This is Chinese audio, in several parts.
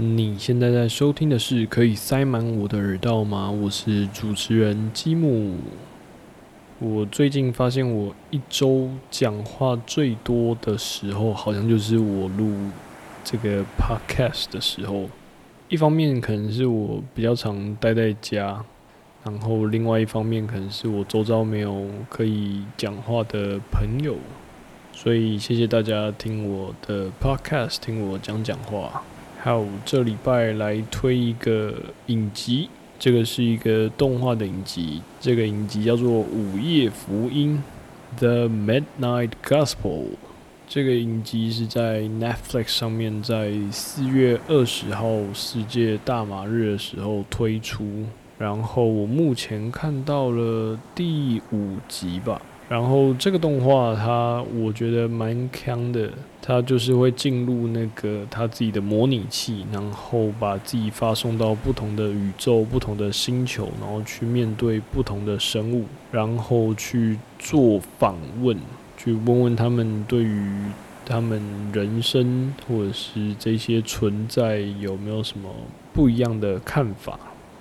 你现在在收听的是可以塞满我的耳道吗？我是主持人积木。我最近发现，我一周讲话最多的时候，好像就是我录这个 podcast 的时候。一方面可能是我比较常待在家，然后另外一方面可能是我周遭没有可以讲话的朋友，所以谢谢大家听我的 podcast，听我讲讲话。好这礼拜来推一个影集，这个是一个动画的影集，这个影集叫做《午夜福音》（The Midnight Gospel）。这个影集是在 Netflix 上面，在四月二十号世界大马日的时候推出，然后我目前看到了第五集吧。然后这个动画它我觉得蛮强的，它就是会进入那个他自己的模拟器，然后把自己发送到不同的宇宙、不同的星球，然后去面对不同的生物，然后去做访问，去问问他们对于他们人生或者是这些存在有没有什么不一样的看法。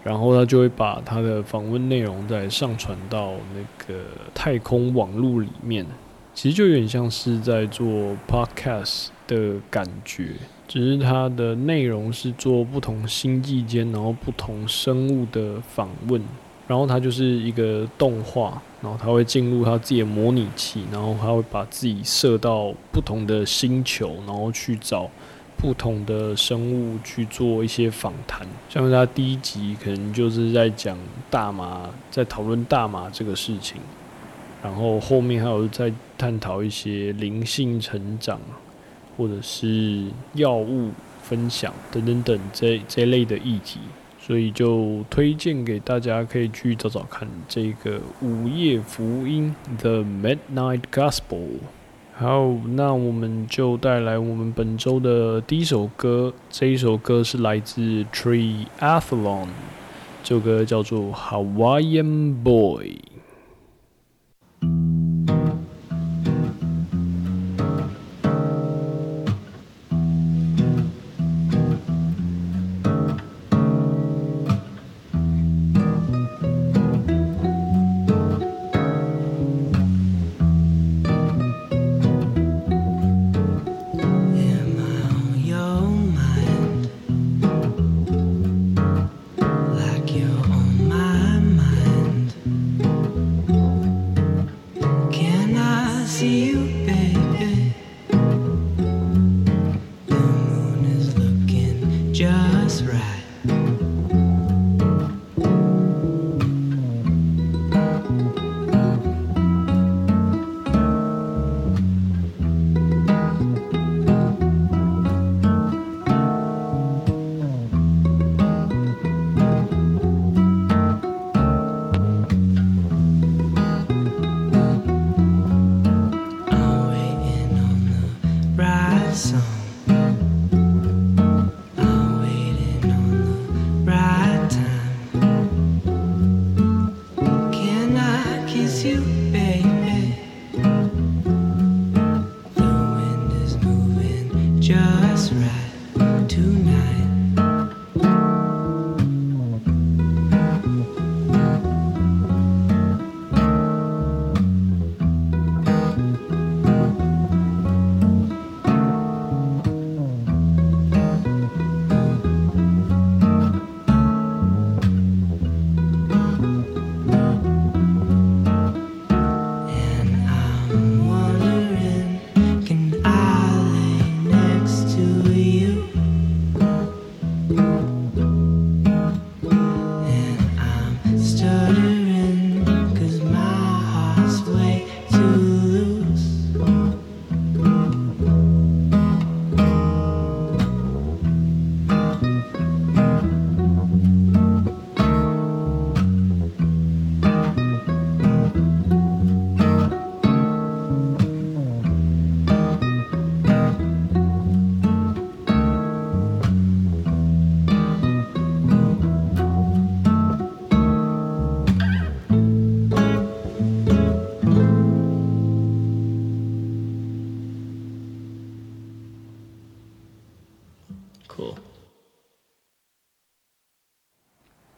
然后他就会把他的访问内容再上传到那个太空网络里面，其实就有点像是在做 podcast 的感觉，只是它的内容是做不同星际间，然后不同生物的访问，然后它就是一个动画，然后它会进入它自己的模拟器，然后它会把自己设到不同的星球，然后去找。不同的生物去做一些访谈，像他第一集可能就是在讲大麻，在讨论大麻这个事情，然后后面还有在探讨一些灵性成长，或者是药物分享等等等这这类的议题，所以就推荐给大家可以去找找看这个午夜福音 The Midnight Gospel。好，那我们就带来我们本周的第一首歌。这一首歌是来自 Tree Athlon，这首歌叫做 Hawaiian Boy。just right.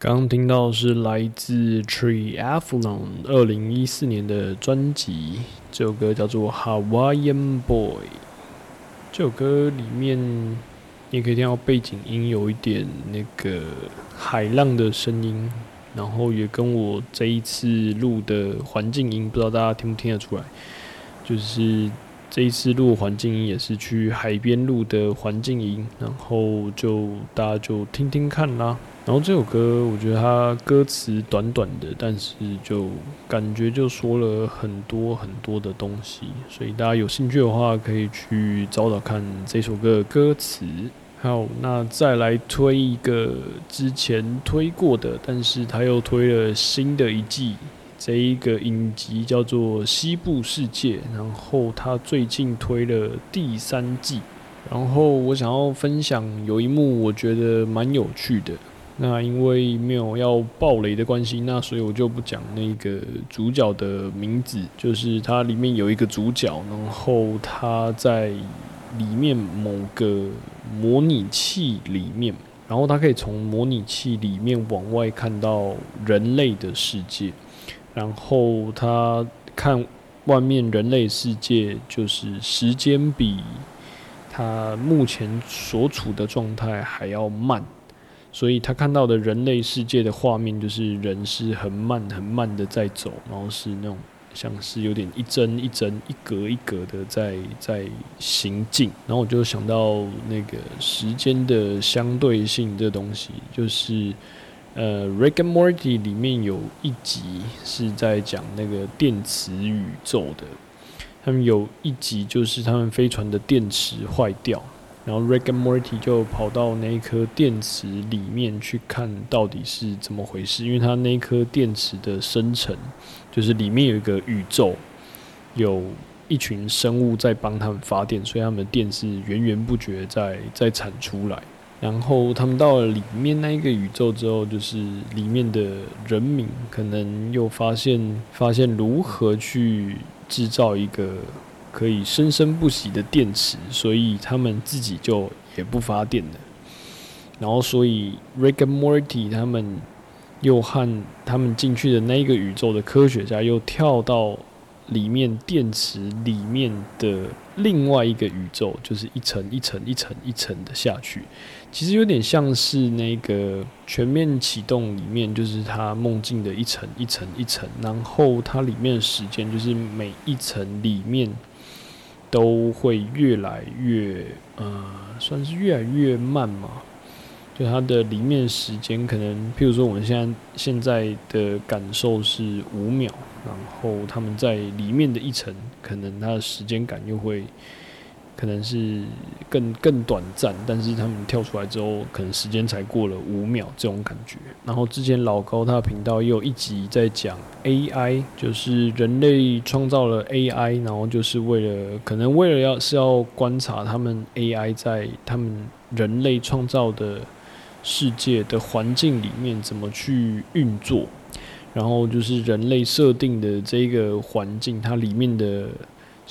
刚听到是来自 Tree Avalon 二零一四年的专辑，这首歌叫做 Hawaiian Boy。这首歌里面你可以听到背景音有一点那个海浪的声音，然后也跟我这一次录的环境音，不知道大家听不听得出来，就是这一次录环境音也是去海边录的环境音，然后就大家就听听看啦。然后这首歌，我觉得它歌词短短的，但是就感觉就说了很多很多的东西，所以大家有兴趣的话，可以去找找看这首歌的歌词。好，那再来推一个之前推过的，但是他又推了新的一季，这一个影集叫做《西部世界》，然后他最近推了第三季，然后我想要分享有一幕，我觉得蛮有趣的。那因为没有要爆雷的关系，那所以我就不讲那个主角的名字。就是它里面有一个主角，然后他在里面某个模拟器里面，然后他可以从模拟器里面往外看到人类的世界，然后他看外面人类世界，就是时间比他目前所处的状态还要慢。所以他看到的人类世界的画面，就是人是很慢很慢的在走，然后是那种像是有点一帧一帧、一格一格的在在行进。然后我就想到那个时间的相对性这东西，就是呃《Rick and Morty》里面有一集是在讲那个电磁宇宙的，他们有一集就是他们飞船的电池坏掉。然后 Rick and Morty 就跑到那一颗电池里面去看到底是怎么回事，因为它那颗电池的生成，就是里面有一个宇宙，有一群生物在帮他们发电，所以他们的电是源源不绝在在产出来。然后他们到了里面那一个宇宙之后，就是里面的人民可能又发现发现如何去制造一个。可以生生不息的电池，所以他们自己就也不发电了。然后，所以 Rick and Morty 他们又和他们进去的那一个宇宙的科学家又跳到里面电池里面的另外一个宇宙，就是一层一层一层一层的下去。其实有点像是那个全面启动里面，就是他梦境的一层一层一层，然后它里面的时间就是每一层里面。都会越来越，呃，算是越来越慢嘛。就它的里面时间，可能譬如说我们现在现在的感受是五秒，然后他们在里面的一层，可能它的时间感又会。可能是更更短暂，但是他们跳出来之后，可能时间才过了五秒这种感觉。然后之前老高他的频道也有一集在讲 AI，就是人类创造了 AI，然后就是为了可能为了要是要观察他们 AI 在他们人类创造的世界的环境里面怎么去运作，然后就是人类设定的这个环境，它里面的。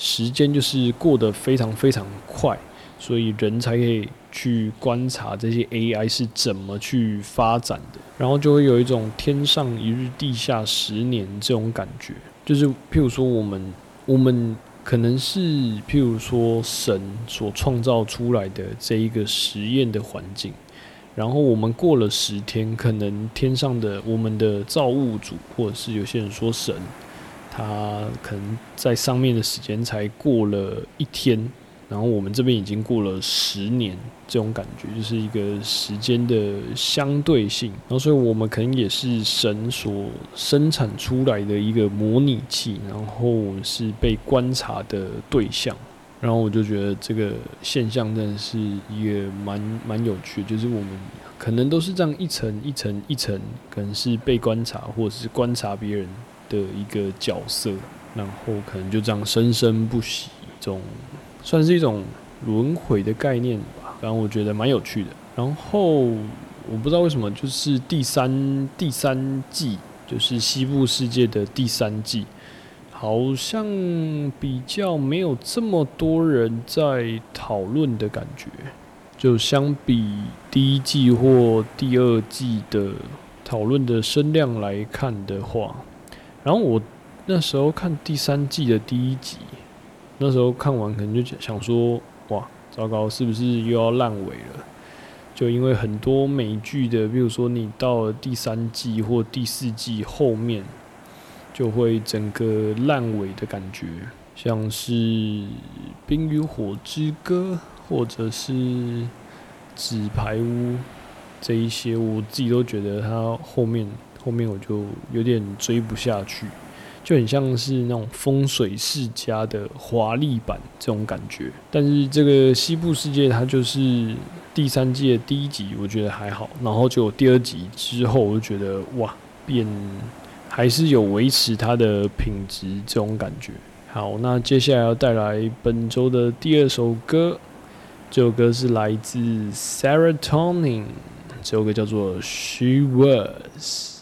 时间就是过得非常非常快，所以人才可以去观察这些 AI 是怎么去发展的，然后就会有一种天上一日，地下十年这种感觉。就是譬如说，我们我们可能是譬如说神所创造出来的这一个实验的环境，然后我们过了十天，可能天上的我们的造物主，或者是有些人说神。他可能在上面的时间才过了一天，然后我们这边已经过了十年，这种感觉就是一个时间的相对性。然后，所以我们可能也是神所生产出来的一个模拟器，然后是被观察的对象。然后我就觉得这个现象真的是一个蛮蛮有趣，就是我们可能都是这样一层一层一层，可能是被观察，或者是观察别人。的一个角色，然后可能就这样生生不息，这种算是一种轮回的概念吧。然后我觉得蛮有趣的。然后我不知道为什么，就是第三第三季，就是西部世界的第三季，好像比较没有这么多人在讨论的感觉，就相比第一季或第二季的。讨论的声量来看的话，然后我那时候看第三季的第一集，那时候看完可能就想说，哇，糟糕，是不是又要烂尾了？就因为很多美剧的，比如说你到了第三季或第四季后面，就会整个烂尾的感觉，像是《冰与火之歌》或者是《纸牌屋》。这一些我自己都觉得，它后面后面我就有点追不下去，就很像是那种风水世家的华丽版这种感觉。但是这个西部世界，它就是第三季的第一集，我觉得还好。然后就第二集之后，我就觉得哇，变还是有维持它的品质这种感觉。好，那接下来要带来本周的第二首歌，这首歌是来自 Serotonin。这首歌叫做《She Was》。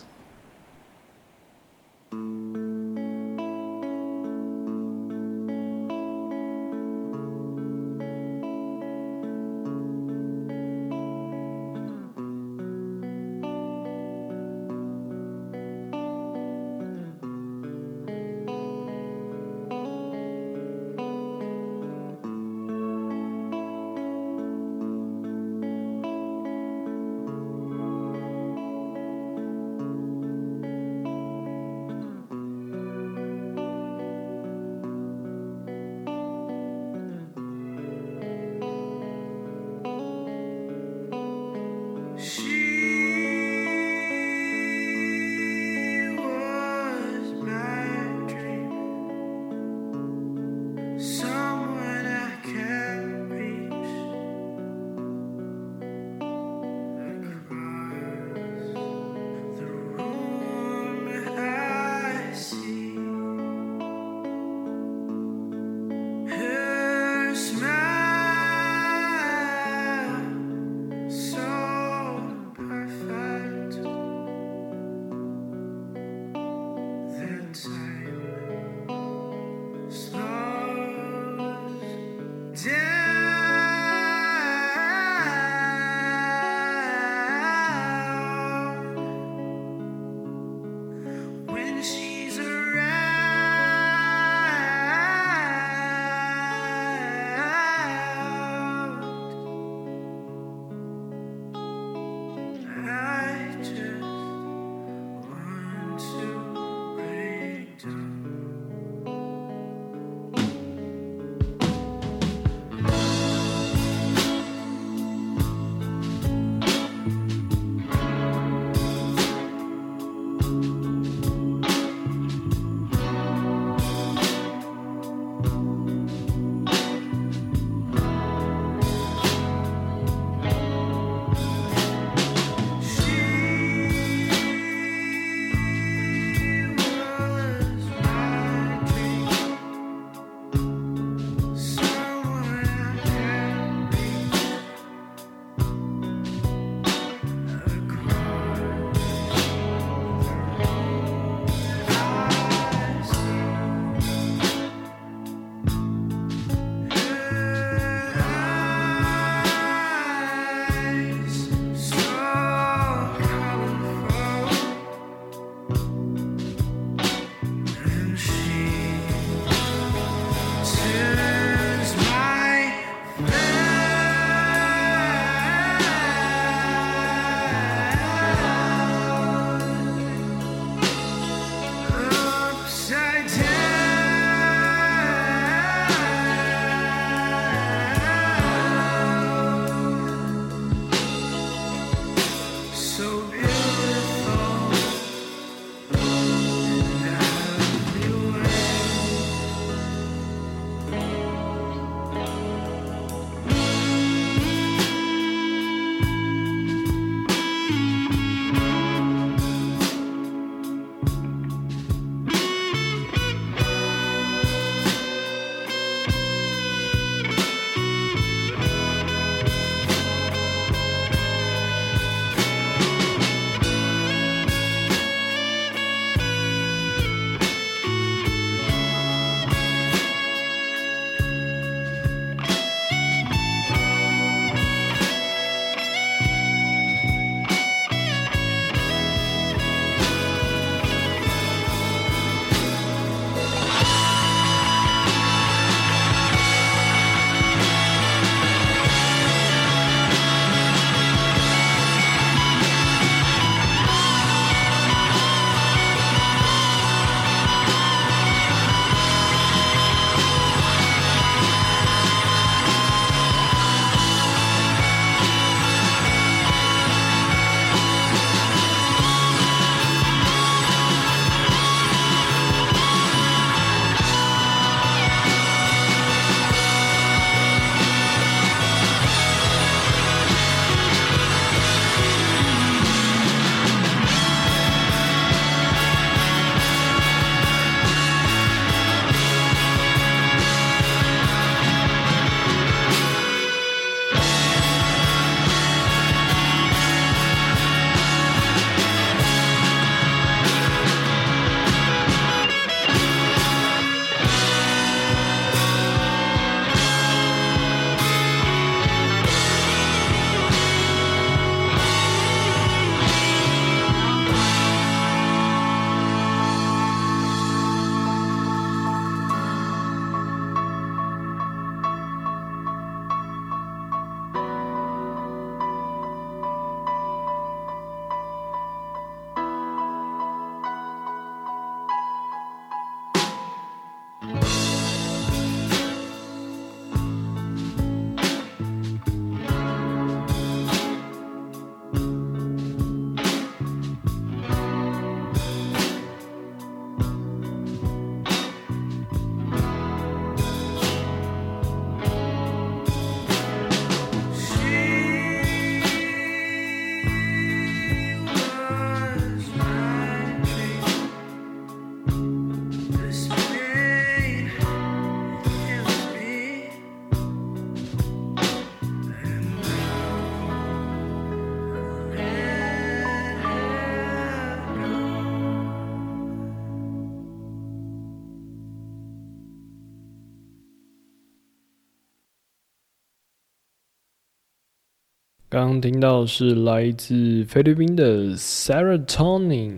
刚听到是来自菲律宾的 Serotonin，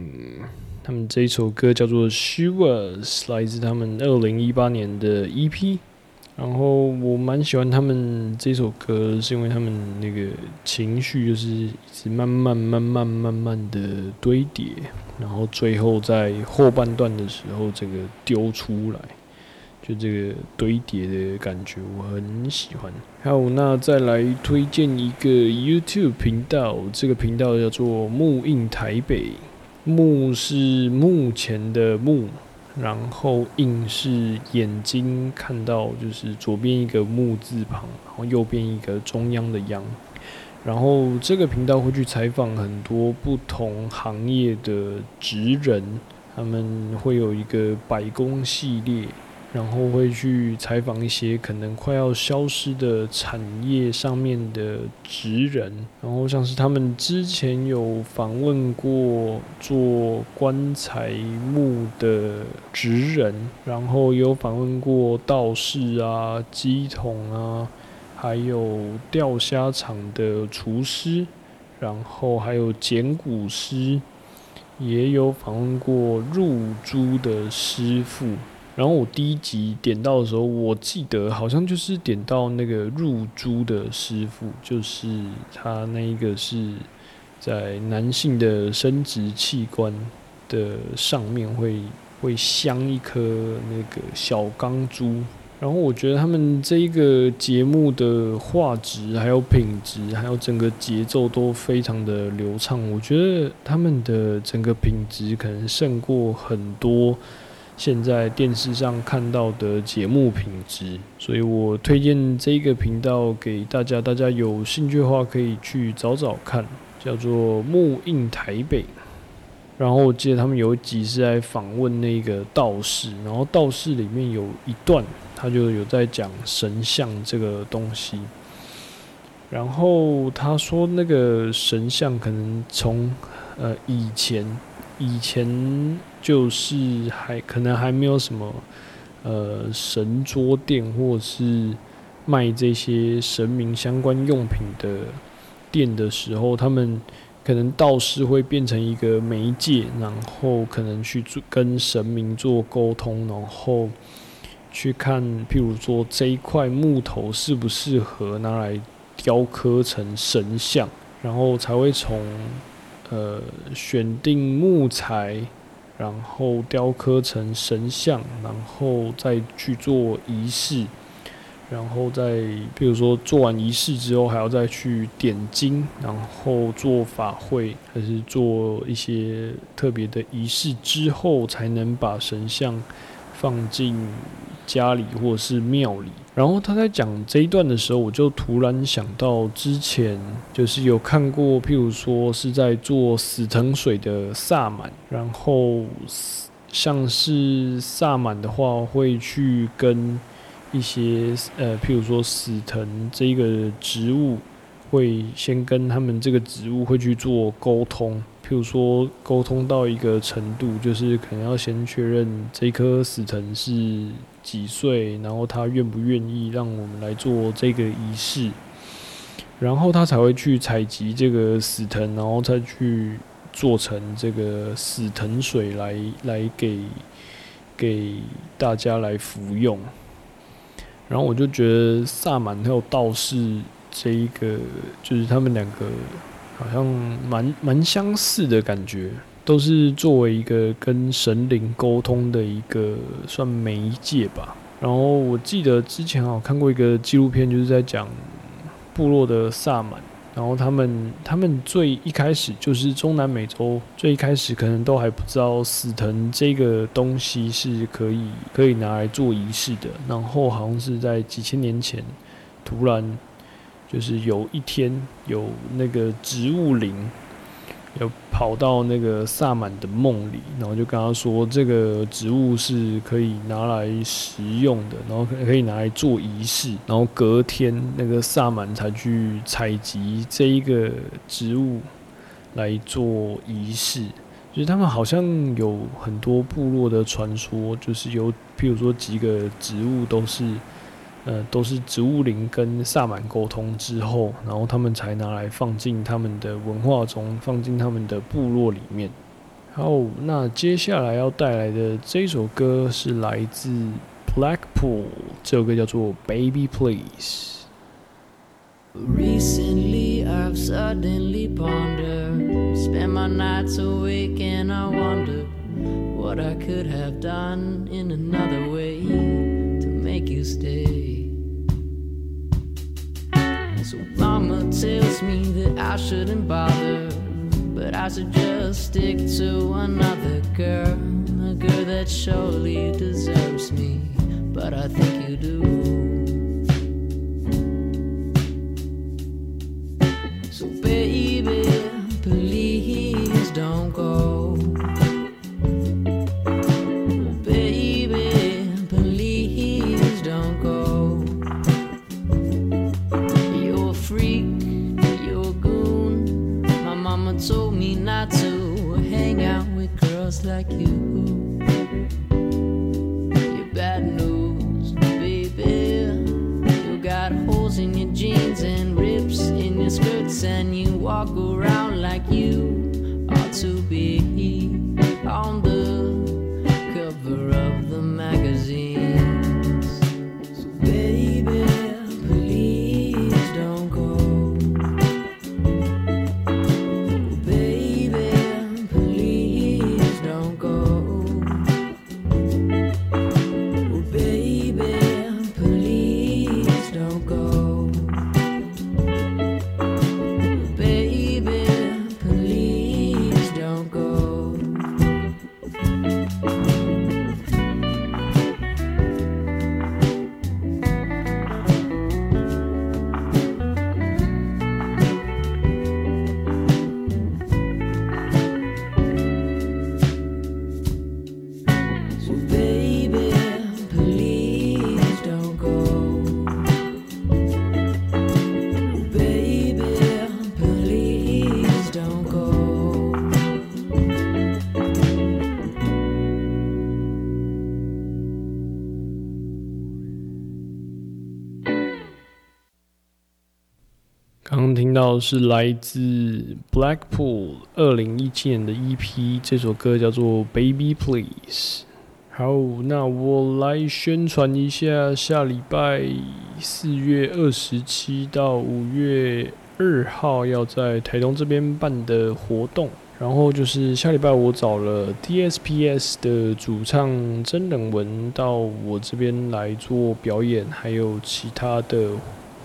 他们这一首歌叫做《Shivers》，来自他们二零一八年的 EP。然后我蛮喜欢他们这首歌，是因为他们那个情绪就是一直慢慢、慢慢、慢慢的堆叠，然后最后在后半段的时候，这个丢出来。就这个堆叠的感觉，我很喜欢。好，那再来推荐一个 YouTube 频道，这个频道叫做木印台北。木是目前的木，然后印是眼睛看到，就是左边一个木字旁，然后右边一个中央的央。然后这个频道会去采访很多不同行业的职人，他们会有一个百工系列。然后会去采访一些可能快要消失的产业上面的职人，然后像是他们之前有访问过做棺材木的职人，然后有访问过道士啊、鸡桶啊，还有钓虾场的厨师，然后还有捡骨师，也有访问过入珠的师傅。然后我第一集点到的时候，我记得好像就是点到那个入珠的师傅，就是他那一个是在男性的生殖器官的上面会会镶一颗那个小钢珠。然后我觉得他们这一个节目的画质、还有品质、还有整个节奏都非常的流畅。我觉得他们的整个品质可能胜过很多。现在电视上看到的节目品质，所以我推荐这个频道给大家，大家有兴趣的话可以去找找看，叫做木印台北。然后我记得他们有一集是在访问那个道士，然后道士里面有一段，他就有在讲神像这个东西。然后他说那个神像可能从呃以前。以前就是还可能还没有什么呃神桌店或是卖这些神明相关用品的店的时候，他们可能道士会变成一个媒介，然后可能去做跟神明做沟通，然后去看，譬如说这一块木头适不适合拿来雕刻成神像，然后才会从。呃，选定木材，然后雕刻成神像，然后再去做仪式，然后再比如说做完仪式之后，还要再去点睛，然后做法会，还是做一些特别的仪式之后，才能把神像放进家里或者是庙里。然后他在讲这一段的时候，我就突然想到之前就是有看过，譬如说是在做死藤水的萨满，然后像是萨满的话，会去跟一些呃，譬如说死藤这个植物，会先跟他们这个植物会去做沟通。譬如说，沟通到一个程度，就是可能要先确认这颗死藤是几岁，然后他愿不愿意让我们来做这个仪式，然后他才会去采集这个死藤，然后再去做成这个死藤水来来给给大家来服用。然后我就觉得萨满还有道士这一个，就是他们两个。好像蛮蛮相似的感觉，都是作为一个跟神灵沟通的一个算媒介吧。然后我记得之前我看过一个纪录片，就是在讲部落的萨满，然后他们他们最一开始就是中南美洲最一开始可能都还不知道死藤这个东西是可以可以拿来做仪式的，然后好像是在几千年前突然。就是有一天，有那个植物灵，有跑到那个萨满的梦里，然后就跟他说，这个植物是可以拿来食用的，然后可以拿来做仪式，然后隔天那个萨满才去采集这一个植物来做仪式。就是他们好像有很多部落的传说，就是有，譬如说几个植物都是。呃，都是植物灵跟萨满沟通之后，然后他们才拿来放进他们的文化中，放进他们的部落里面。好，那接下来要带来的这首歌是来自 Blackpool，这首歌叫做《Baby Please》。Recently, I've suddenly pondered, spent my nights awake, and I wonder what I could have done in another way to make you stay. So, Mama tells me that I shouldn't bother, but I should just stick to another girl, a girl that surely deserves me, but I think you do. So, baby, like you. You're bad news, baby. You got holes in your jeans and rips in your skirts, and you walk around 到的是来自 Blackpool 二零一七年的 EP，这首歌叫做《Baby Please》。好，那我来宣传一下，下礼拜四月二十七到五月二号要在台东这边办的活动。然后就是下礼拜我找了 DSPS 的主唱真人文到我这边来做表演，还有其他的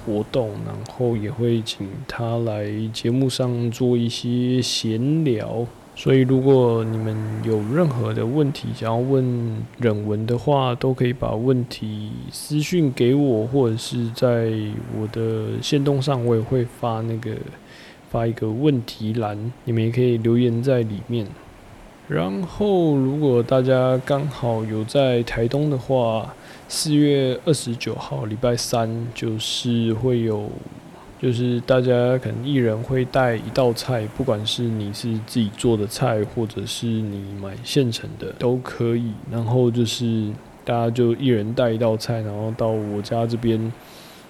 活动，然后也会请他来节目上做一些闲聊。所以，如果你们有任何的问题想要问忍文的话，都可以把问题私讯给我，或者是在我的线动上，我也会发那个发一个问题栏，你们也可以留言在里面。然后，如果大家刚好有在台东的话，四月二十九号礼拜三就是会有，就是大家可能一人会带一道菜，不管是你是自己做的菜，或者是你买现成的都可以。然后就是大家就一人带一道菜，然后到我家这边，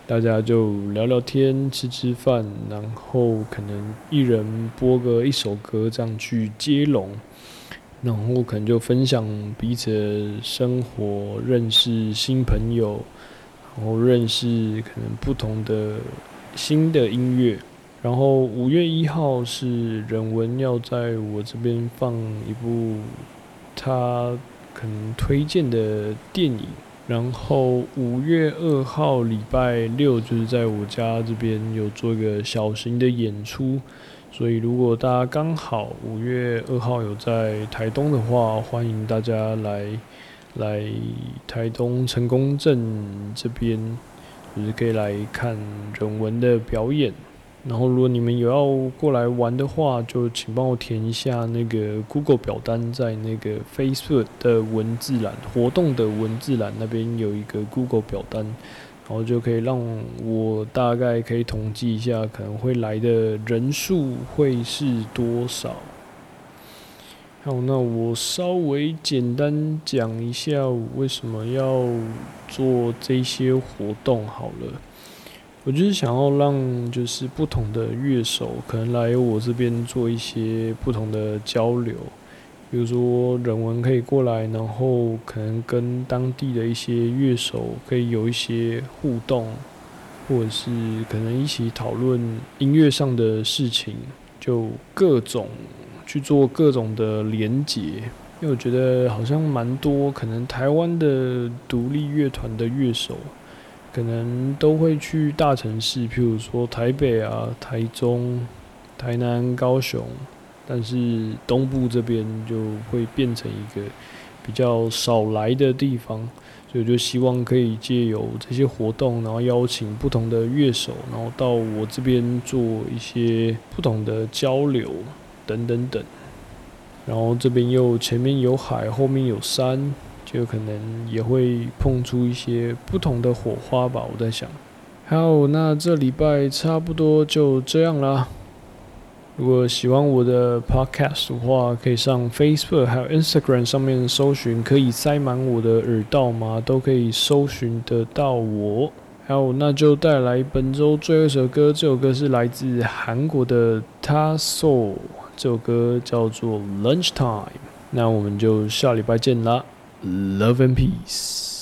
大家就聊聊天、吃吃饭，然后可能一人播个一首歌，这样去接龙。然后可能就分享彼此的生活，认识新朋友，然后认识可能不同的新的音乐。然后五月一号是人文要在我这边放一部他可能推荐的电影。然后五月二号礼拜六就是在我家这边有做一个小型的演出。所以，如果大家刚好五月二号有在台东的话，欢迎大家来来台东成功镇这边，就是可以来看人文的表演。然后，如果你们有要过来玩的话，就请帮我填一下那个 Google 表单，在那个 Facebook 的文字栏活动的文字栏那边有一个 Google 表单。然后就可以让我大概可以统计一下，可能会来的人数会是多少。好，那我稍微简单讲一下为什么要做这些活动好了。我就是想要让就是不同的乐手可能来我这边做一些不同的交流，比如说人文可以过来，然后可能跟当地的一些乐手可以有一些互动，或者是可能一起讨论音乐上的事情，就各种。去做各种的连结，因为我觉得好像蛮多，可能台湾的独立乐团的乐手，可能都会去大城市，譬如说台北啊、台中、台南、高雄，但是东部这边就会变成一个比较少来的地方，所以就希望可以借由这些活动，然后邀请不同的乐手，然后到我这边做一些不同的交流。等等等，然后这边又前面有海，后面有山，就可能也会碰出一些不同的火花吧。我在想，好，那这礼拜差不多就这样啦。如果喜欢我的 podcast 的话，可以上 Facebook 还有 Instagram 上面搜寻，可以塞满我的耳道吗？都可以搜寻得到我。好，那就带来本周最后一首歌，这首歌是来自韩国的 Taso。这首歌叫做《Lunchtime》，那我们就下礼拜见啦，Love and Peace。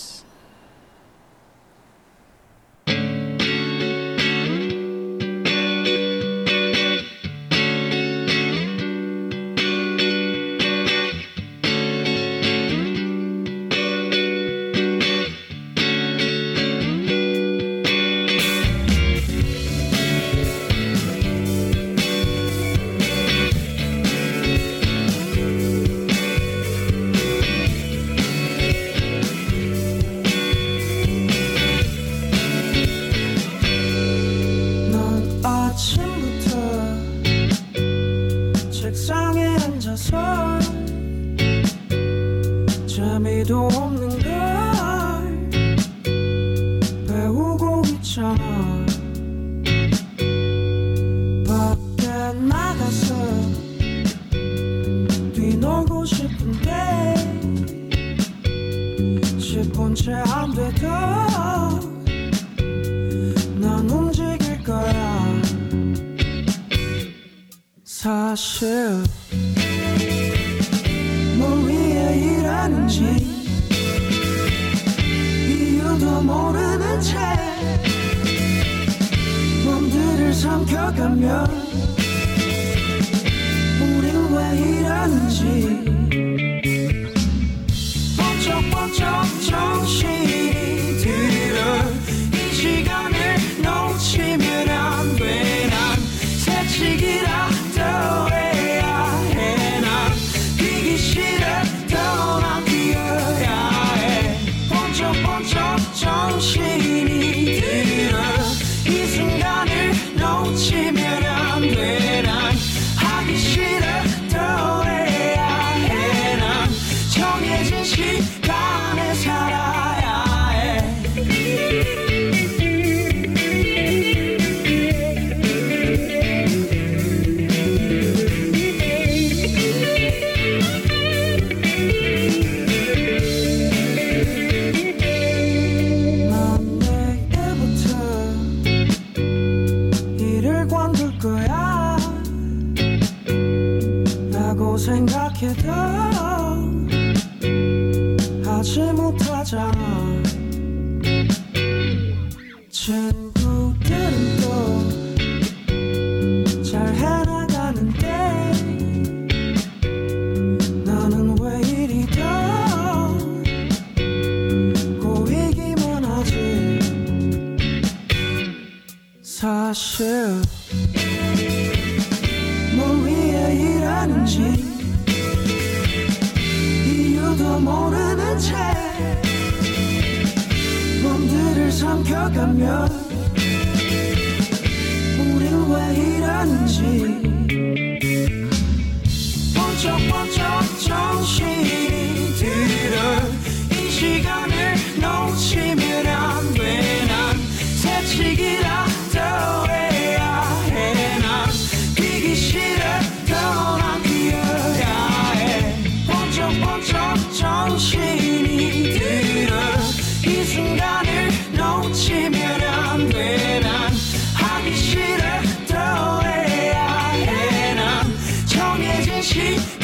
是。